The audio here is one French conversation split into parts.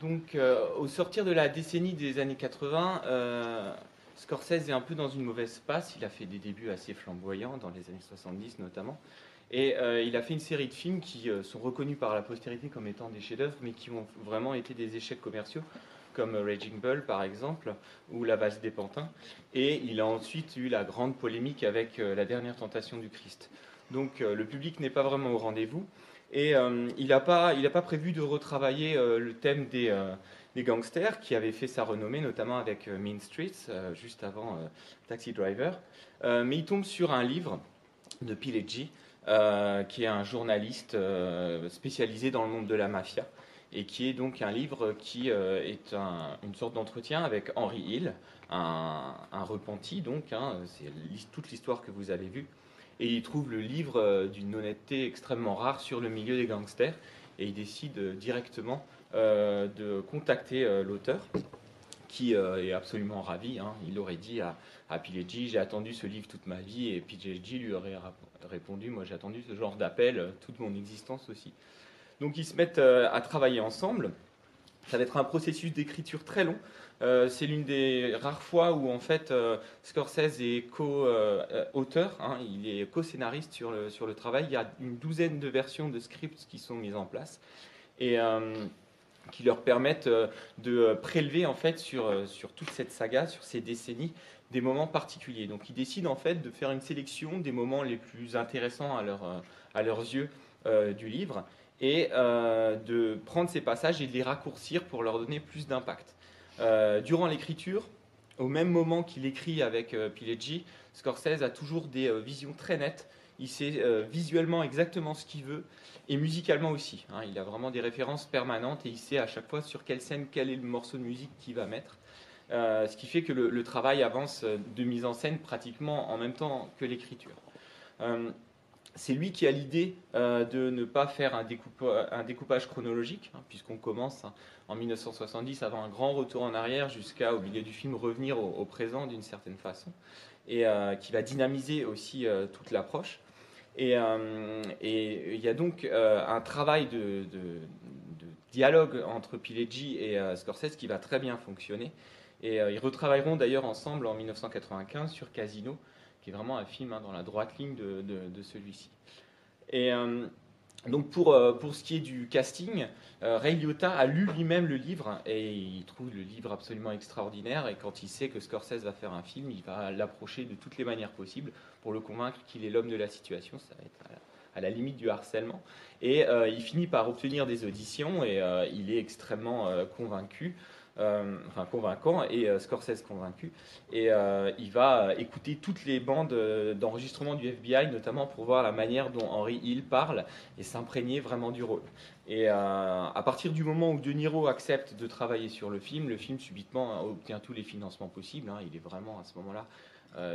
Donc, euh, au sortir de la décennie des années 80, euh, Scorsese est un peu dans une mauvaise passe. Il a fait des débuts assez flamboyants, dans les années 70 notamment. Et euh, il a fait une série de films qui sont reconnus par la postérité comme étant des chefs-d'œuvre, mais qui ont vraiment été des échecs commerciaux, comme Raging Bull par exemple, ou La Valse des Pantins. Et il a ensuite eu la grande polémique avec La Dernière Tentation du Christ. Donc, le public n'est pas vraiment au rendez-vous. Et euh, il n'a pas, prévu de retravailler euh, le thème euh, des, gangsters, qui avait fait sa renommée, notamment avec Mean Streets, juste avant Taxi Driver. mais il tombe sur un livre de Pileggi, qui est un journaliste spécialisé dans le monde de la mafia, et qui est donc un livre qui est une sorte d'entretien avec Henry Hill, un, repenti, donc, hein, c'est toute l'histoire que vous avez vue et il trouve le livre euh, d'une honnêteté extrêmement rare sur le milieu des gangsters et il décide euh, directement euh, de contacter l'auteur qui est absolument ravi. Hein. Il aurait dit à, à j'ai attendu ce livre toute ma vie, et Pileggi lui aurait répondu, moi j'ai attendu ce genre d'appel toute mon existence aussi. Donc ils se mettent à travailler ensemble. Ça va être un processus d'écriture très long. Euh, c'est l'une des rares fois où en fait euh, Scorsese est co-auteur, hein, il est co-scénariste sur le, travail. Il y a une douzaine de versions de scripts qui sont mises en place et euh, qui leur permettent de prélever en fait sur, toute cette saga, sur ces décennies, des moments particuliers. Donc ils décident en fait de faire une sélection des moments les plus intéressants à, à leurs yeux du livre et de prendre ces passages et de les raccourcir pour leur donner plus d'impact. Euh, durant l'écriture, au même moment qu'il écrit avec euh, Pileggi, Scorsese a toujours des euh, visions très nettes. Il sait visuellement exactement ce qu'il veut et musicalement aussi. Hein. il a vraiment des références permanentes et il sait à chaque fois sur quelle scène, quel est le morceau de musique qu'il va mettre. ce qui fait que le, travail avance de mise en scène pratiquement en même temps que l'écriture c'est lui qui a l'idée euh, de ne pas faire un, découpage chronologique, hein, puisqu'on commence hein, en 1970 avant un grand retour en arrière jusqu'à, au milieu du film, revenir au, présent d'une certaine façon, et euh, qui va dynamiser aussi euh, toute l'approche. Et, il y a donc un travail de, dialogue entre Pileggi et Scorsese qui va très bien fonctionner. Et ils retravailleront d'ailleurs ensemble en 1995 sur Casino, qui vraiment un film hein, dans la droite ligne de, celui-ci. Et euh, donc pour, euh, pour ce qui est du casting, euh, Ray Liotta a lu lui-même le livre et il trouve le livre absolument extraordinaire. Et quand il sait que Scorsese va faire un film, il va l'approcher de toutes les manières possibles pour le convaincre qu'il est l'homme de la situation. Ça va être à la, limite du harcèlement. Et il finit par obtenir des auditions et il est extrêmement convaincu. Euh, enfin convaincant, et euh, Scorsese convaincu. Et euh, il va écouter toutes les bandes d'enregistrement du FBI, notamment pour voir la manière dont Henry Hill parle et s'imprégner vraiment du rôle. Et à partir du moment où De Niro accepte de travailler sur le film, le film subitement obtient tous les financements possibles. Hein. il est vraiment à ce moment-là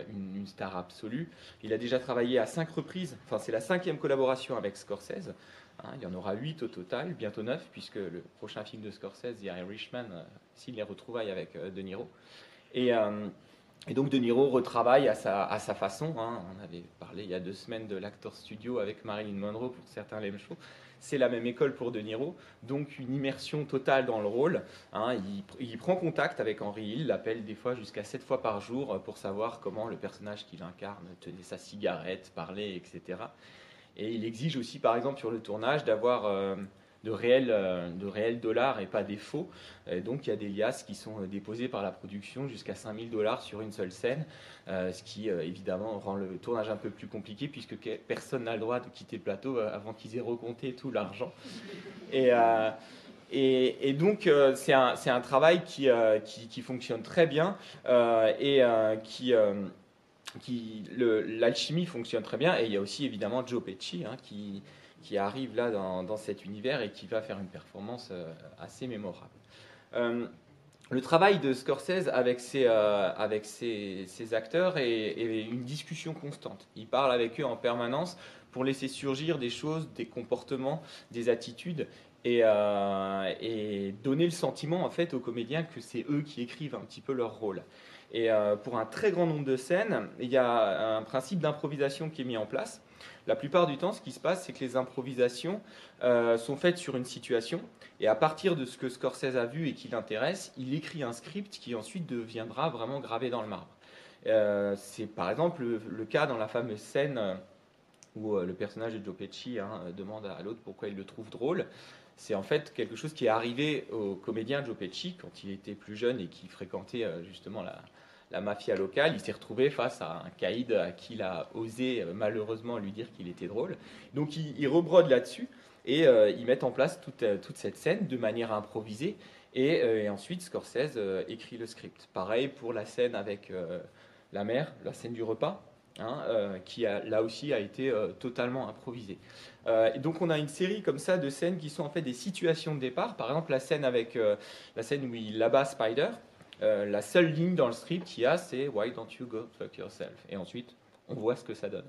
une, star absolue. Il a déjà travaillé à cinq reprises, enfin c'est la cinquième collaboration avec Scorsese. Hein, il y en aura huit au total, bientôt neuf, puisque le prochain film de Scorsese, The Irishman, euh, s'il les retrouvailles avec euh, De Niro. Euh, et, donc De Niro retravaille à sa, façon. Hein. On avait parlé il y a deux semaines de l'acteur studio avec Marilyn Monroe pour certains l'aiment chaud. C'est la même école pour De Niro, donc une immersion totale dans le rôle. Hein. il, prend contact avec Henry Hill, l'appelle des fois jusqu'à sept fois par jour pour savoir comment le personnage qu'il incarne tenait sa cigarette, parlait, etc. Et il exige aussi, par exemple, sur le tournage, d'avoir euh, de, réels, euh, de réels dollars et pas des faux. donc il y a des liasses qui sont euh, déposées par la production jusqu'à 5000 dollars sur une seule scène, ce qui évidemment rend le tournage un peu plus compliqué puisque personne n'a le droit de quitter le plateau avant qu'ils aient recompté tout l'argent. Et, et, donc, c'est un, travail qui, fonctionne très bien et qui, l'alchimie fonctionne très bien. Et il y a aussi évidemment Joe Pesci hein, qui, qui, arrive là dans, cet univers et qui va faire une performance euh, assez mémorable. Euh, le travail de Scorsese avec ses, euh, avec ses, acteurs est, une discussion constante. Il parle avec eux en permanence pour laisser surgir des choses, des comportements, des attitudes et, et, donner le sentiment en fait aux comédiens que c'est eux qui écrivent un petit peu leur rôle. Et euh, pour un très grand nombre de scènes, il y a un principe d'improvisation qui est mis en place. La plupart du temps, ce qui se passe, c'est que les improvisations euh, sont faites sur une situation, et à partir de ce que Scorsese a vu et qui l'intéresse, il écrit un script qui ensuite deviendra vraiment gravé dans le marbre. Euh, c'est par exemple le, cas dans la fameuse scène où le personnage de Joe Pesci hein, demande à l'autre pourquoi il le trouve drôle c'est en fait quelque chose qui est arrivé au comédien Joe Pesci quand il était plus jeune et qui fréquentait euh, justement la, mafia locale. Il s'est retrouvé face à un caïd à qui il a osé euh, malheureusement lui dire qu'il était drôle. Donc il, rebrode là-dessus et euh, ils mettent en place toute, cette scène de manière improvisée. Et, ensuite, Scorsese écrit le script. Pareil pour la scène avec la mère, la scène du repas. Hein, qui a, là aussi a été totalement improvisée. Euh, et donc on a une série comme ça de scènes qui sont en fait des situations de départ. Par exemple la scène avec euh, la scène où il abat Spider. Euh, la seule ligne dans le script qu'il y a, c'est Why don't you go fuck yourself? Et ensuite, on voit ce que ça donne.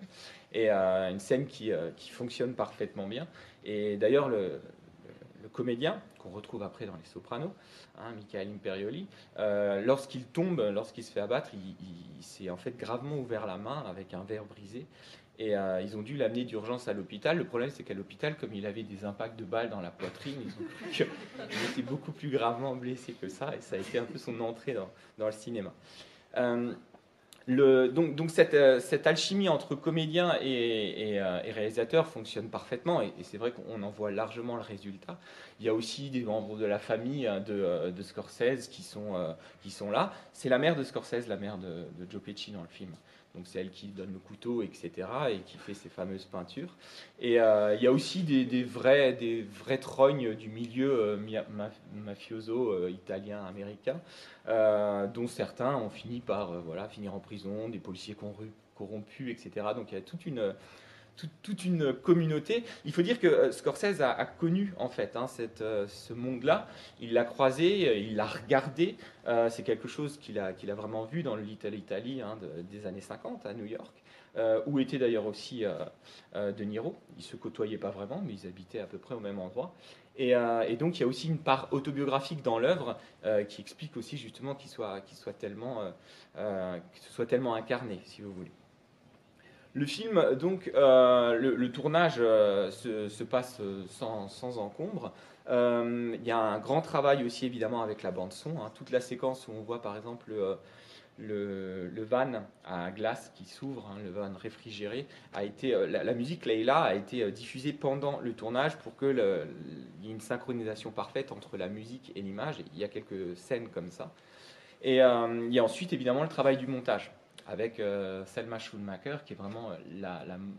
Et une scène qui, qui, fonctionne parfaitement bien. Et d'ailleurs, le, le, comédien, qu'on retrouve après dans Les Sopranos, hein, Michael Imperioli, lorsqu'il tombe, lorsqu'il se fait abattre, il, s'est en fait gravement ouvert la main avec un verre brisé. Et euh, ils ont dû l'amener d'urgence à l'hôpital. Le problème, c'est qu'à l'hôpital, comme il avait des impacts de balles dans la poitrine, ils était beaucoup plus gravement blessé que ça. Et ça a été un peu son entrée dans, dans le cinéma. Euh, donc, euh, cette, alchimie entre comédien et, et, réalisateur fonctionne parfaitement. Et, c'est vrai qu'on en voit largement le résultat. Il y a aussi des membres de la famille hein, de, de Scorsese qui sont, qui sont là. C'est la mère de Scorsese, la mère de, de Joe Pesci dans le film donc c'est elle qui donne le couteau, etc., et qui fait ces fameuses peintures. Et euh, il y a aussi des, vrais, des vrais trognes du milieu euh, mafioso euh, italien-américain, dont certains ont fini par voilà, finir en prison, des policiers corrompus, etc. Donc il y a toute une toute, une communauté. Il faut dire que euh, Scorsese a, connu en fait hein, euh, ce monde-là. Il l'a croisé, euh, il l'a regardé. c'est quelque chose qu'il a, vraiment vu dans le Little Italy hein, des années 50 à New York, où était d'ailleurs aussi De Niro. Ils se côtoyaient pas vraiment, mais ils habitaient à peu près au même endroit. Et, donc il y a aussi une part autobiographique dans l'œuvre qui explique aussi justement qu'il soit tellement incarné, si vous voulez. Le film, donc, euh, le, tournage euh, se, passe sans, sans encombre. Euh, il y a un grand travail aussi, évidemment, avec la bande-son. Hein. Toute la séquence où on voit, par exemple, le, le, van à glace qui s'ouvre, hein, le van réfrigéré, a été, la, musique Leila a été diffusée pendant le tournage pour qu'il y ait une synchronisation parfaite entre la musique et l'image. Il y a quelques scènes comme ça. Et il y a ensuite, évidemment, le travail du montage avec euh, Selma Schulmacher, qui est vraiment euh,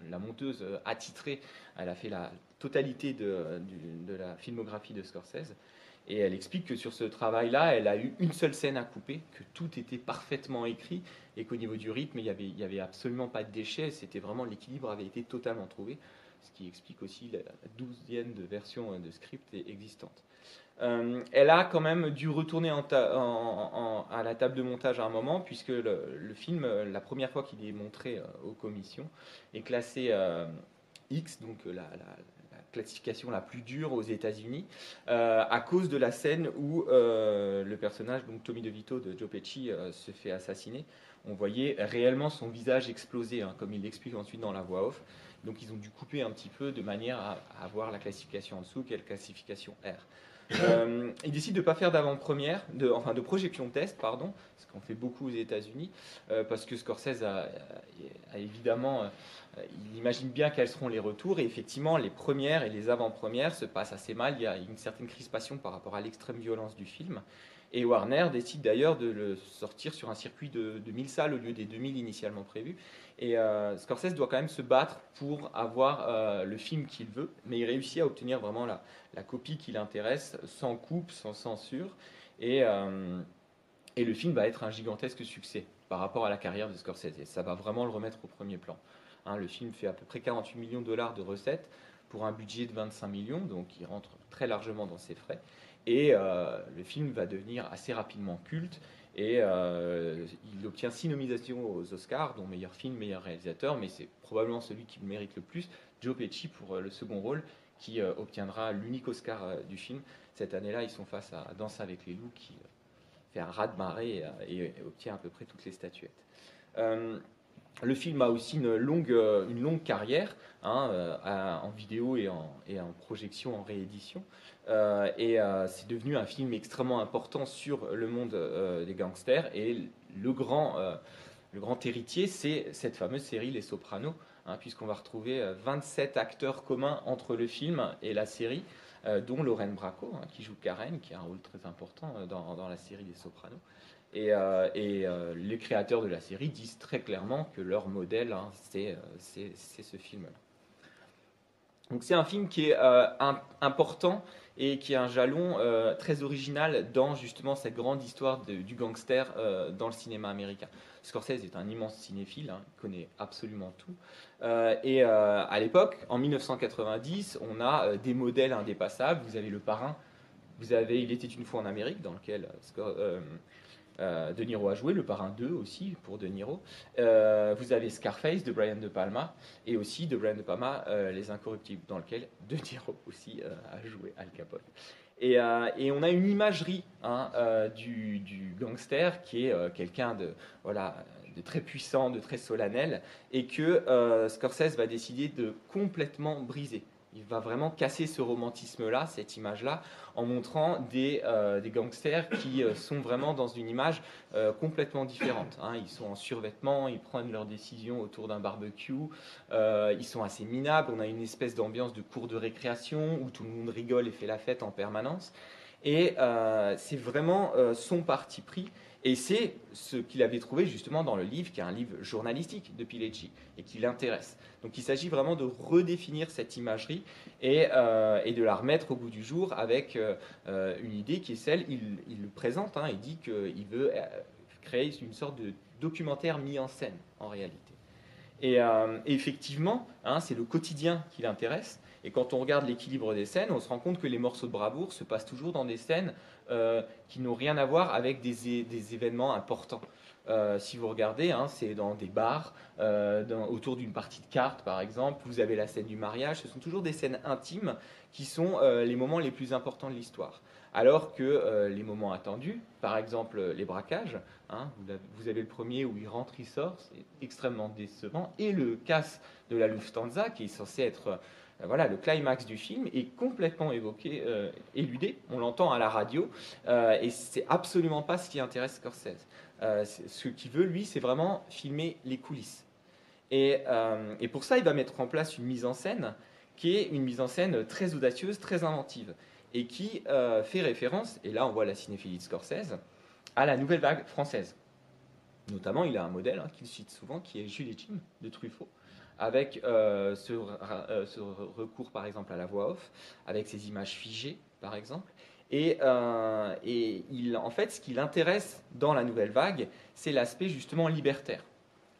la, monteuse euh, attitrée. Elle a fait la totalité de, la filmographie de Scorsese. Et elle explique que sur ce travail-là, elle a eu une seule scène à couper, que tout était parfaitement écrit et qu'au niveau du rythme, il n'y avait, absolument pas de déchets. C'était vraiment l'équilibre avait été totalement trouvé, ce qui explique aussi la douzième de version de script existante. Euh, elle a quand même dû retourner à la table de montage à un moment, puisque le, film, euh, la première fois qu'il est montré euh, aux commissions, est classé X, donc la, classification la plus dure aux États-Unis, à cause de la scène où le personnage, donc Tommy DeVito de Joe Pesci, se fait assassiner. On voyait réellement son visage exploser, hein, comme il l'explique ensuite dans la voix off. Donc ils ont dû couper un petit peu de manière à, avoir la classification en dessous, la classification R. Euh, il décide de ne pas faire d'avant-première, enfin de projection test, pardon, ce qu'on fait beaucoup aux États-Unis, euh, parce que Scorsese a, évidemment, euh, il imagine bien quels seront les retours, et effectivement, les premières et les avant-premières se passent assez mal. Il y a une certaine crispation par rapport à l'extrême violence du film. Et Warner décide d'ailleurs de le sortir sur un circuit de, de 1000 salles au lieu des 2000 initialement prévus. Et euh, Scorsese doit quand même se battre pour avoir euh, le film qu'il veut, mais il réussit à obtenir vraiment la, copie qui l'intéresse, sans coupe, sans censure. Et, euh, et, le film va être un gigantesque succès par rapport à la carrière de Scorsese. Ça va vraiment le remettre au premier plan. Hein, le film fait à peu près 48 millions de dollars de recettes pour un budget de 25 millions, donc il rentre très largement dans ses frais. Et le film va devenir assez rapidement culte et euh, il obtient six nominations aux Oscars, dont meilleur film, meilleur réalisateur, mais c'est probablement celui qui le mérite le plus, Joe Pesci pour euh, le second rôle, qui euh, obtiendra l'unique Oscar du film. Cette année-là, ils sont face à Danse avec les loups, qui fait un raz de marée et, obtient à peu près toutes les statuettes. Le film a aussi une longue, une longue carrière hein, en vidéo et en, projection, en réédition. et c'est devenu un film extrêmement important sur le monde des gangsters. Et le grand, le grand héritier, c'est cette fameuse série Les Sopranos, hein, puisqu'on va retrouver 27 acteurs communs entre le film et la série. Euh, dont Lorraine Bracco, hein, qui joue Karen, qui a un rôle très important euh, dans, la série des Sopranos. Et, euh, les créateurs de la série disent très clairement que leur modèle, hein, c'est ce film-là. Donc c'est un film qui est important et qui est un jalon très original dans justement cette grande histoire du gangster dans le cinéma américain. Scorsese est un immense cinéphile, hein, il connaît absolument tout. Euh, et euh, à l'époque, en 1990, on a euh, des modèles indépassables. Vous avez Le Parrain, vous avez Il était une fois en Amérique, dans lequel De Niro a joué, Le Parrain 2 aussi pour De Niro. vous avez Scarface de Brian De Palma et aussi de Brian De Palma, Les Incorruptibles, dans lequel De Niro aussi a joué Al Capone. Et, on a une imagerie hein, du, du, gangster qui est quelqu'un de voilà de très puissant, de très solennel, et que euh, Scorsese va décider de complètement briser. Il va vraiment casser ce romantisme-là, cette image-là, en montrant des, euh, gangsters qui euh, sont vraiment dans une image complètement différente. Hein. Ils sont en survêtement, ils prennent leurs décisions autour d'un barbecue, ils sont assez minables, on a une espèce d'ambiance de cours de récréation où tout le monde rigole et fait la fête en permanence. Et c'est vraiment son parti pris et c'est ce qu'il avait trouvé justement dans le livre, qui est un livre journalistique de Pileggi, et qui l'intéresse. Donc il s'agit vraiment de redéfinir cette imagerie et, euh, de la remettre au goût du jour avec euh, euh, une idée qui est celle, il, le présente, hein, il dit qu'il veut créer une sorte de documentaire mis en scène en réalité. Et, effectivement, hein, c'est le quotidien qui l'intéresse. Et quand on regarde l'équilibre des scènes, on se rend compte que les morceaux de bravoure se passent toujours dans des scènes euh, qui n'ont rien à voir avec des, événements importants. Euh, si vous regardez, hein, c'est dans des bars, euh, autour d'une partie de cartes par exemple, vous avez la scène du mariage, ce sont toujours des scènes intimes qui sont les moments les plus importants de l'histoire. Alors que les moments attendus, par exemple les braquages, hein, vous, avez le premier où il rentre, il sort, c'est extrêmement décevant, et le casse de la Lufthansa qui est censé être euh, voilà, le climax du film est complètement évoqué, euh, éludé. On l'entend à la radio, euh, et c'est absolument pas ce qui intéresse Scorsese. ce qu'il veut, lui, c'est vraiment filmer les coulisses. Et, pour ça, il va mettre en place une mise en scène qui est une mise en scène très audacieuse, très inventive, et qui fait référence, et là on voit la cinéphilie de Scorsese, à la nouvelle vague française. Notamment, il a un modèle hein, qu'il cite souvent, qui est Jules Jim de Truffaut, avec euh, euh, ce, recours par exemple à la voix off, avec ces images figées par exemple. Et, euh, en fait, ce qui l'intéresse dans la nouvelle vague, c'est l'aspect justement libertaire.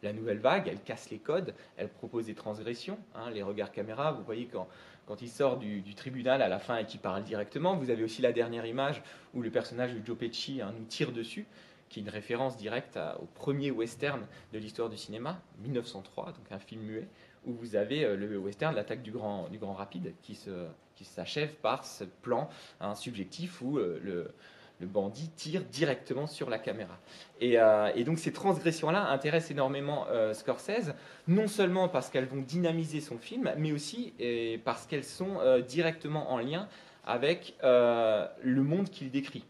La nouvelle vague, elle casse les codes, elle propose des transgressions, hein, les regards caméra. Vous voyez quand, quand il sort du, tribunal à la fin et qu'il parle directement, vous avez aussi la dernière image où le personnage de Joe Pesci hein, nous tire dessus qui est une référence directe au premier western de l'histoire du cinéma, 1903, donc un film muet, où vous avez euh, le western, l'attaque du grand, du grand rapide, qui, se, qui s'achève par ce plan hein, subjectif où euh, le, le, bandit tire directement sur la caméra. Et, euh, donc ces transgressions-là intéressent énormément Scorsese, non seulement parce qu'elles vont dynamiser son film, mais aussi parce qu'elles sont directement en lien avec le monde qu'il décrit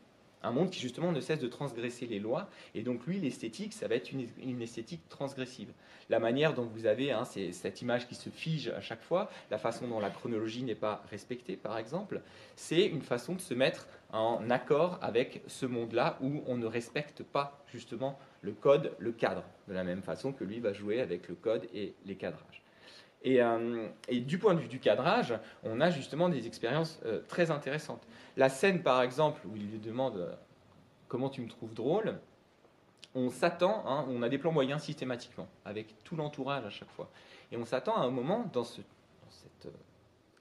un monde qui justement ne cesse de transgresser les lois. Et donc lui, l'esthétique, ça va être une, esthétique transgressive. La manière dont vous avez hein, cette image qui se fige à chaque fois, la façon dont la chronologie n'est pas respectée, par exemple, c'est une façon de se mettre en accord avec ce monde-là où on ne respecte pas justement le code, le cadre, de la même façon que lui va jouer avec le code et les cadrages. Euh, et, du point de vue du cadrage, on a justement des expériences euh, très intéressantes. La scène, par exemple, où il lui demande euh, comment tu me trouves drôle, on s'attend, hein, on a des plans moyens systématiquement, avec tout l'entourage à chaque fois. Et on s'attend à un moment, dans, ce, cet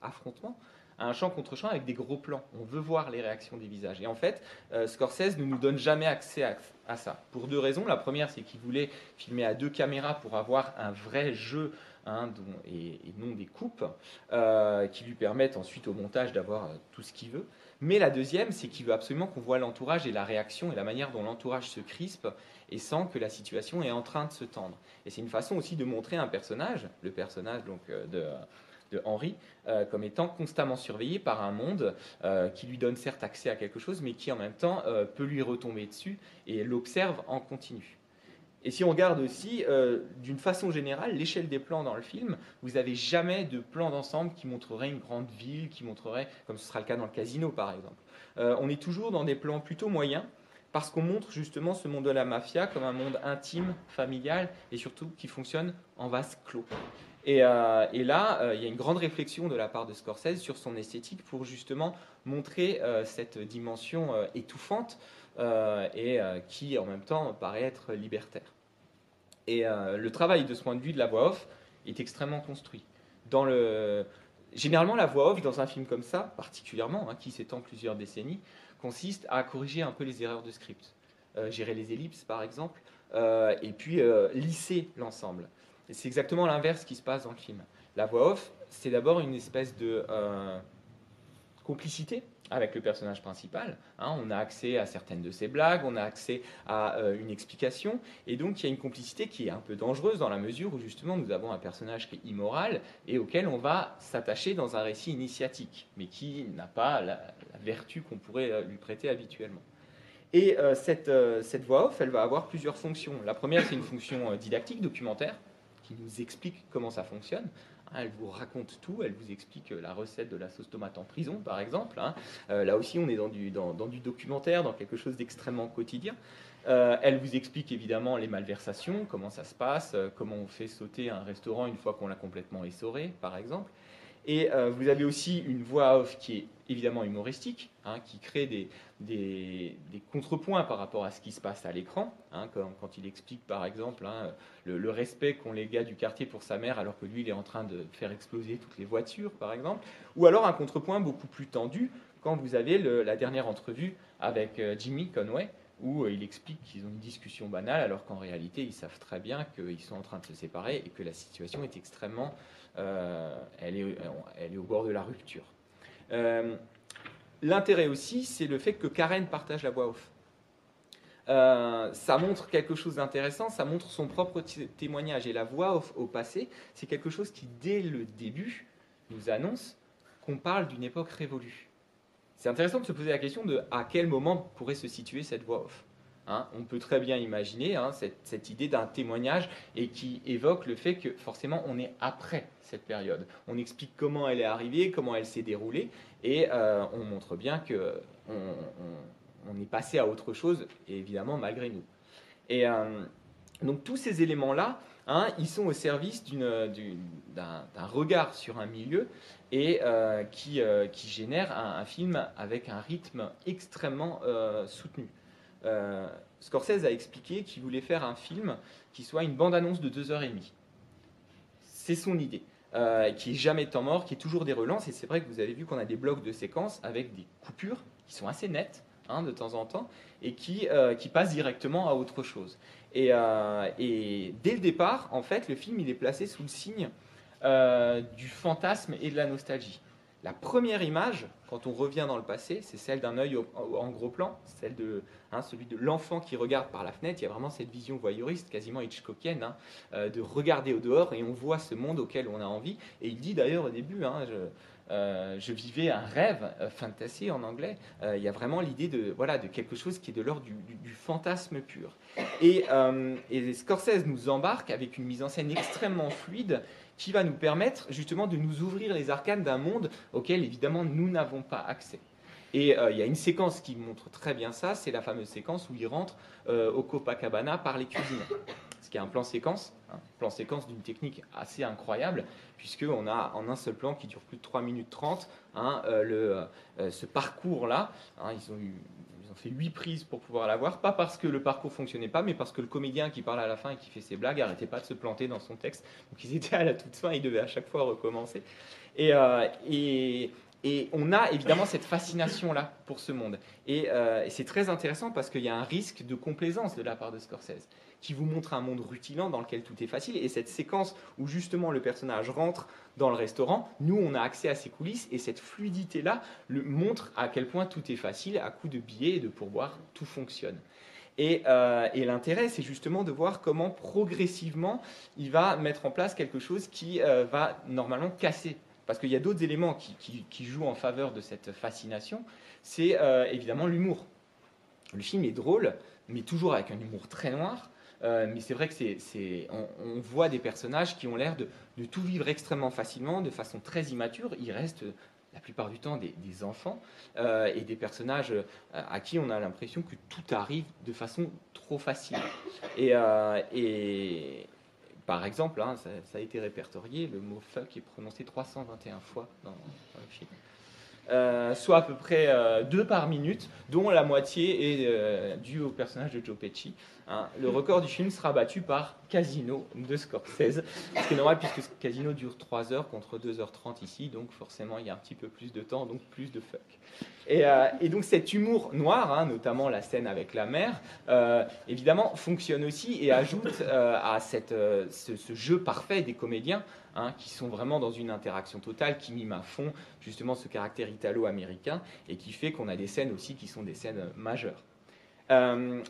affrontement, un champ contre champ avec des gros plans. On veut voir les réactions des visages. Et en fait, Scorsese ne nous donne jamais accès à, ça. Pour deux raisons. La première, c'est qu'il voulait filmer à deux caméras pour avoir un vrai jeu Hein, et, non des coupes, euh, qui lui permettent ensuite au montage d'avoir euh, tout ce qu'il veut. Mais la deuxième, c'est qu'il veut absolument qu'on voit l'entourage et la réaction et la manière dont l'entourage se crispe et sent que la situation est en train de se tendre. Et c'est une façon aussi de montrer un personnage, le personnage donc euh, de, de Henri, euh, comme étant constamment surveillé par un monde euh, qui lui donne certes accès à quelque chose, mais qui en même temps peut lui retomber dessus et l'observe en continu. Et si on regarde aussi, d'une façon générale, l'échelle des plans dans le film, vous n'avez jamais de plan d'ensemble qui montrerait une grande ville, qui montrerait, comme ce sera le cas dans le casino par exemple. on est toujours dans des plans plutôt moyens, parce qu'on montre justement ce monde de la mafia comme un monde intime, familial et surtout qui fonctionne en vase clos. Et, euh, là, euh, il y a une grande réflexion de la part de Scorsese sur son esthétique pour justement montrer euh, cette dimension étouffante et qui en même temps paraît être libertaire. Et le travail de ce point de vue de la voix off est extrêmement construit. Généralement, la voix off dans un film comme ça, particulièrement, hein, qui s'étend plusieurs décennies, consiste à corriger un peu les erreurs de script, gérer les ellipses par exemple, et puis lisser l'ensemble. C'est exactement l'inverse qui se passe dans le film. La voix off, c'est d'abord une espèce de complicité avec le personnage principal. Hein. on a accès à certaines de ses blagues, on a accès à une explication, et donc il y a une complicité qui est un peu dangereuse dans la mesure où justement nous avons un personnage qui est immoral et auquel on va s'attacher dans un récit initiatique, mais qui n'a pas la, vertu qu'on pourrait euh, lui prêter habituellement. Et euh, euh, cette voix off, elle va avoir plusieurs fonctions. La première, c'est une fonction didactique, documentaire, qui nous explique comment ça fonctionne. Hein, elle vous raconte tout, elle vous explique la recette de la sauce tomate en prison, par exemple. Hein. là aussi, on est dans du, dans, du documentaire, dans quelque chose d'extrêmement quotidien. elle vous explique évidemment les malversations, comment ça se passe, comment on fait sauter un restaurant une fois qu'on l'a complètement essoré, par exemple. Et euh, vous avez aussi une voix off qui est évidemment humoristique, hein, qui crée des, contrepoints par rapport à ce qui se passe à l'écran, hein, quand, il explique par exemple hein, le, respect qu'ont les gars du quartier pour sa mère alors que lui il est en train de faire exploser toutes les voitures par exemple, ou alors un contrepoint beaucoup plus tendu quand vous avez la dernière entrevue avec euh, Jimmy Conway, où euh, il explique qu'ils ont une discussion banale alors qu'en réalité ils savent très bien qu'ils sont en train de se séparer et que la situation est extrêmement elle, est, elle est au bord de la rupture. Euh, l'intérêt aussi, c'est le fait que Karen partage la voix off. Euh, ça montre quelque chose d'intéressant, ça montre son propre témoignage. Et la voix off au passé, c'est quelque chose qui, dès le début, nous annonce qu'on parle d'une époque révolue. C'est intéressant de se poser la question de à quel moment pourrait se situer cette voix off. Hein, on peut très bien imaginer hein, cette, idée d'un témoignage et qui évoque le fait que forcément on est après cette période. On explique comment elle est arrivée, comment elle s'est déroulée et euh, on montre bien que on, est passé à autre chose, évidemment malgré nous. Et euh, donc tous ces éléments-là, hein, ils sont au service d'un regard sur un milieu et euh, qui, génère un, film avec un rythme extrêmement soutenu. Euh, Scorsese a expliqué qu'il voulait faire un film qui soit une bande-annonce de deux heures et demie. C'est son idée. Euh, qui est jamais temps mort, qui est toujours des relances. Et c'est vrai que vous avez vu qu'on a des blocs de séquences avec des coupures qui sont assez nettes hein, de temps en temps et qui, euh, passent directement à autre chose. Et, dès le départ, en fait, le film il est placé sous le signe du fantasme et de la nostalgie. La première image, quand on revient dans le passé, c'est celle d'un œil en gros plan, celle de hein, celui de l'enfant qui regarde par la fenêtre. Il y a vraiment cette vision voyeuriste, quasiment Hitchcockienne, hein, euh, de regarder au dehors et on voit ce monde auquel on a envie. Et il dit d'ailleurs au début, hein, euh, je, vivais un rêve, euh, en anglais. il y a vraiment l'idée de voilà de quelque chose qui est de l'ordre du, fantasme pur. Et, et Scorsese nous embarque avec une mise en scène extrêmement fluide qui va nous permettre justement de nous ouvrir les arcanes d'un monde auquel évidemment nous n'avons pas accès. Et euh, il y a une séquence qui montre très bien ça, c'est la fameuse séquence où il rentre euh, au Copacabana par les cuisines. Ce qui est un plan séquence, plan séquence d'une technique assez incroyable, puisqu'on a en un seul plan qui dure plus de 3 minutes 30, hein, euh, le, ce parcours-là. Hein, ils ont fait huit prises pour pouvoir la voir, pas parce que le parcours fonctionnait pas, mais parce que le comédien qui parle à la fin et qui fait ses blagues arrêtait pas de se planter dans son texte. Donc ils étaient à la toute fin, ils devaient à chaque fois recommencer. Euh, Et on a évidemment cette fascination-là pour ce monde. Et, et c'est très intéressant parce qu'il y a un risque de complaisance de la part de Scorsese qui vous montre un monde rutilant dans lequel tout est facile. Et cette séquence où justement le personnage rentre dans le restaurant, nous, on a accès à ces coulisses et cette fluidité-là montre à quel point tout est facile, à coup de billets et de pourboire, tout fonctionne. Et, euh, l'intérêt, c'est justement de voir comment progressivement il va mettre en place quelque chose qui euh, va normalement casser. Parce qu'il y a d'autres éléments qui, jouent en faveur de cette fascination. C'est euh, évidemment l'humour. Le film est drôle, mais toujours avec un humour très noir. Euh, mais c'est vrai que c'est, on, voit des personnages qui ont l'air de, tout vivre extrêmement facilement, de façon très immature. Ils restent la plupart du temps des, enfants euh, et des personnages euh, à qui on a l'impression que tout arrive de façon trop facile. Et, par exemple, hein, ça, a été répertorié, le mot fuck est prononcé 321 fois dans le film. Euh, soit à peu près euh, deux par minute, dont la moitié est euh, due au personnage de Joe Pesci. Hein. Le record du film sera battu par Casino de Scorsese, ce qui est normal puisque Casino dure 3 heures contre 2h30 ici, donc forcément il y a un petit peu plus de temps, donc plus de fuck. Et, donc cet humour noir, hein, notamment la scène avec la mère, évidemment fonctionne aussi et ajoute à cette, ce, jeu parfait des comédiens Hein, qui sont vraiment dans une interaction totale, qui mime à fond justement ce caractère italo-américain et qui fait qu'on a des scènes aussi qui sont des scènes majeures. Euh,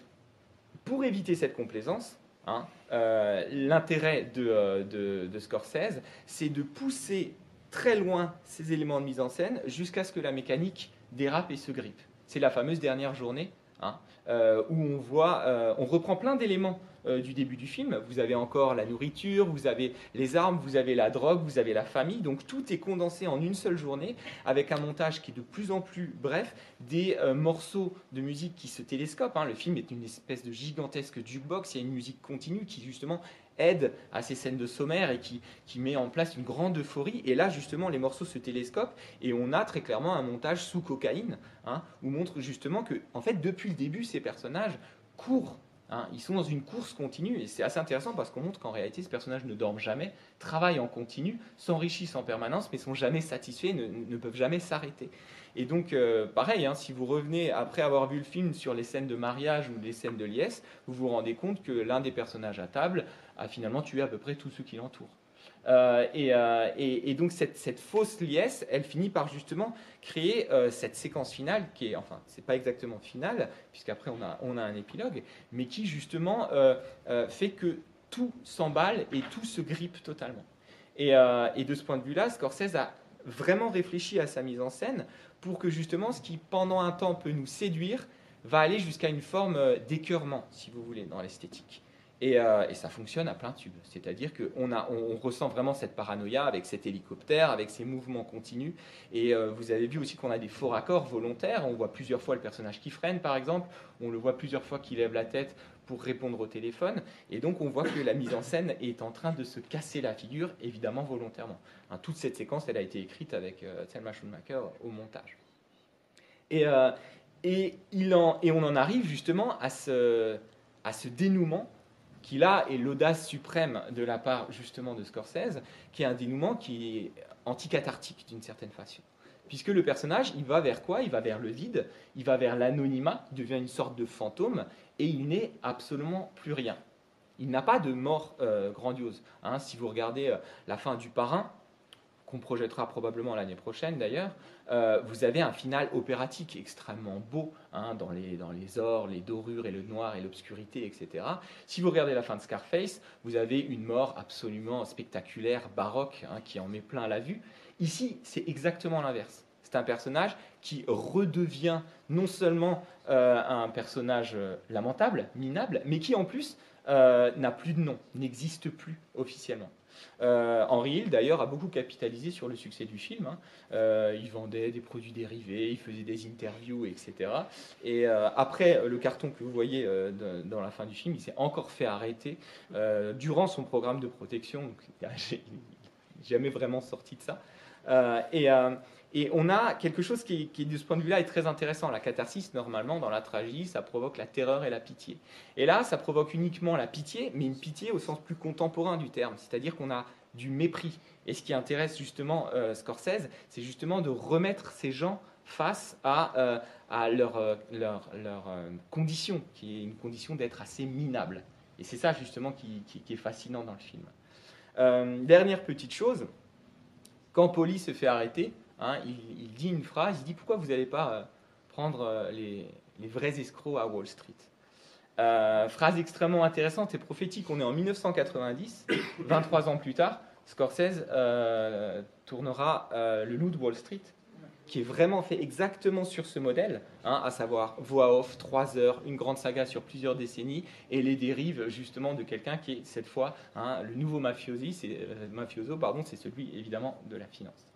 pour éviter cette complaisance, hein, euh, l'intérêt euh, de, de, Scorsese, c'est de pousser très loin ces éléments de mise en scène jusqu'à ce que la mécanique dérape et se grippe. C'est la fameuse dernière journée, hein, où on voit, on reprend plein d'éléments euh, du début du film. Vous avez encore la nourriture, vous avez les armes, vous avez la drogue, vous avez la famille. Donc tout est condensé en une seule journée avec un montage qui est de plus en plus bref, des euh, morceaux de musique qui se télescopent. Hein. Le film est une espèce de gigantesque jukebox. Il y a une musique continue qui justement aide à ces scènes de sommaire et qui, met en place une grande euphorie. Et là, justement, les morceaux se télescopent et on a très clairement un montage sous cocaïne, hein, où montre justement que, en fait, depuis le début, ces personnages courent Hein, ils sont dans une course continue et c'est assez intéressant parce qu'on montre qu'en réalité ces personnages ne dorment jamais, travaillent en continu, s'enrichissent en permanence mais sont jamais satisfaits, ne, ne peuvent jamais s'arrêter. Et donc euh, pareil, hein, si vous revenez après avoir vu le film sur les scènes de mariage ou les scènes de liesse, vous vous rendez compte que l'un des personnages à table a finalement tué à peu près tous ceux qui l'entourent. Euh, euh, et, donc cette, fausse liesse, elle finit par justement créer euh, cette séquence finale qui est, enfin, c'est pas exactement finale, puisqu'après on a, on a un épilogue, mais qui justement fait que tout s'emballe et tout se grippe totalement. Et, et, de ce point de vue-là, Scorsese a vraiment réfléchi à sa mise en scène pour que justement ce qui pendant un temps peut nous séduire va aller jusqu'à une forme d'écœurement, si vous voulez, dans l'esthétique. Euh, et, ça fonctionne à plein tube. C'est-à-dire qu'on on, ressent vraiment cette paranoïa avec cet hélicoptère, avec ces mouvements continus. Et euh, vous avez vu aussi qu'on a des faux raccords volontaires. On voit plusieurs fois le personnage qui freine, par exemple. On le voit plusieurs fois qui lève la tête pour répondre au téléphone. Et donc on voit que la mise en scène est en train de se casser la figure, évidemment volontairement. Hein, toute cette séquence, elle a été écrite avec euh, Selma Schumacher au montage. Et, en, et on en arrive justement à ce, à ce dénouement qui là est l'audace suprême de la part justement de Scorsese, qui est un dénouement qui est anticathartique d'une certaine façon. Puisque le personnage, il va vers quoi? Il va vers le vide, il va vers l'anonymat, il devient une sorte de fantôme, et il n'est absolument plus rien. Il n'a pas de mort euh, grandiose. Hein. si vous regardez euh, la fin du parrain, qu'on projettera probablement l'année prochaine d'ailleurs, euh, vous avez un final opératique extrêmement beau hein, dans, les, ors, les dorures et le noir et l'obscurité, etc. Si vous regardez la fin de Scarface, vous avez une mort absolument spectaculaire, baroque, hein, qui en met plein la vue. Ici, c'est exactement l'inverse. C'est un personnage qui redevient non seulement euh, un personnage euh, lamentable, minable, mais qui en plus n'a plus de nom, n'existe plus officiellement. Euh, Henry Hill, d'ailleurs, a beaucoup capitalisé sur le succès du film. Hein. Euh, il vendait des produits dérivés, il faisait des interviews, etc. Et euh, après le carton que vous voyez dans la fin du film, il s'est encore fait arrêter durant son programme de protection. Donc, il n'a jamais vraiment sorti de ça. et et on a quelque chose qui, de ce point de vue-là, est très intéressant. La catharsis, normalement, dans la tragédie, ça provoque la terreur et la pitié. Et là, ça provoque uniquement la pitié, mais une pitié au sens plus contemporain du terme. C'est-à-dire qu'on a du mépris. Et ce qui intéresse justement Scorsese, c'est justement de remettre ces gens face à, à leur, leur, leur condition, qui est une condition d'être assez minable. Et c'est ça justement qui, qui, est fascinant dans le film. dernière petite chose, quand Polly se fait arrêter, hein, il, dit une phrase, il dit pourquoi vous n'allez pas prendre les, les vrais escrocs à Wall Street? Euh, phrase extrêmement intéressante et prophétique. On est en 1990, 23 ans plus tard, Scorsese euh, tournera euh, Le Loup de Wall Street, qui est vraiment fait exactement sur ce modèle, hein, à savoir voix off, 3 heures, une grande saga sur plusieurs décennies, et les dérives justement de quelqu'un qui est cette fois hein, le nouveau mafioso, pardon, c'est celui évidemment de la finance.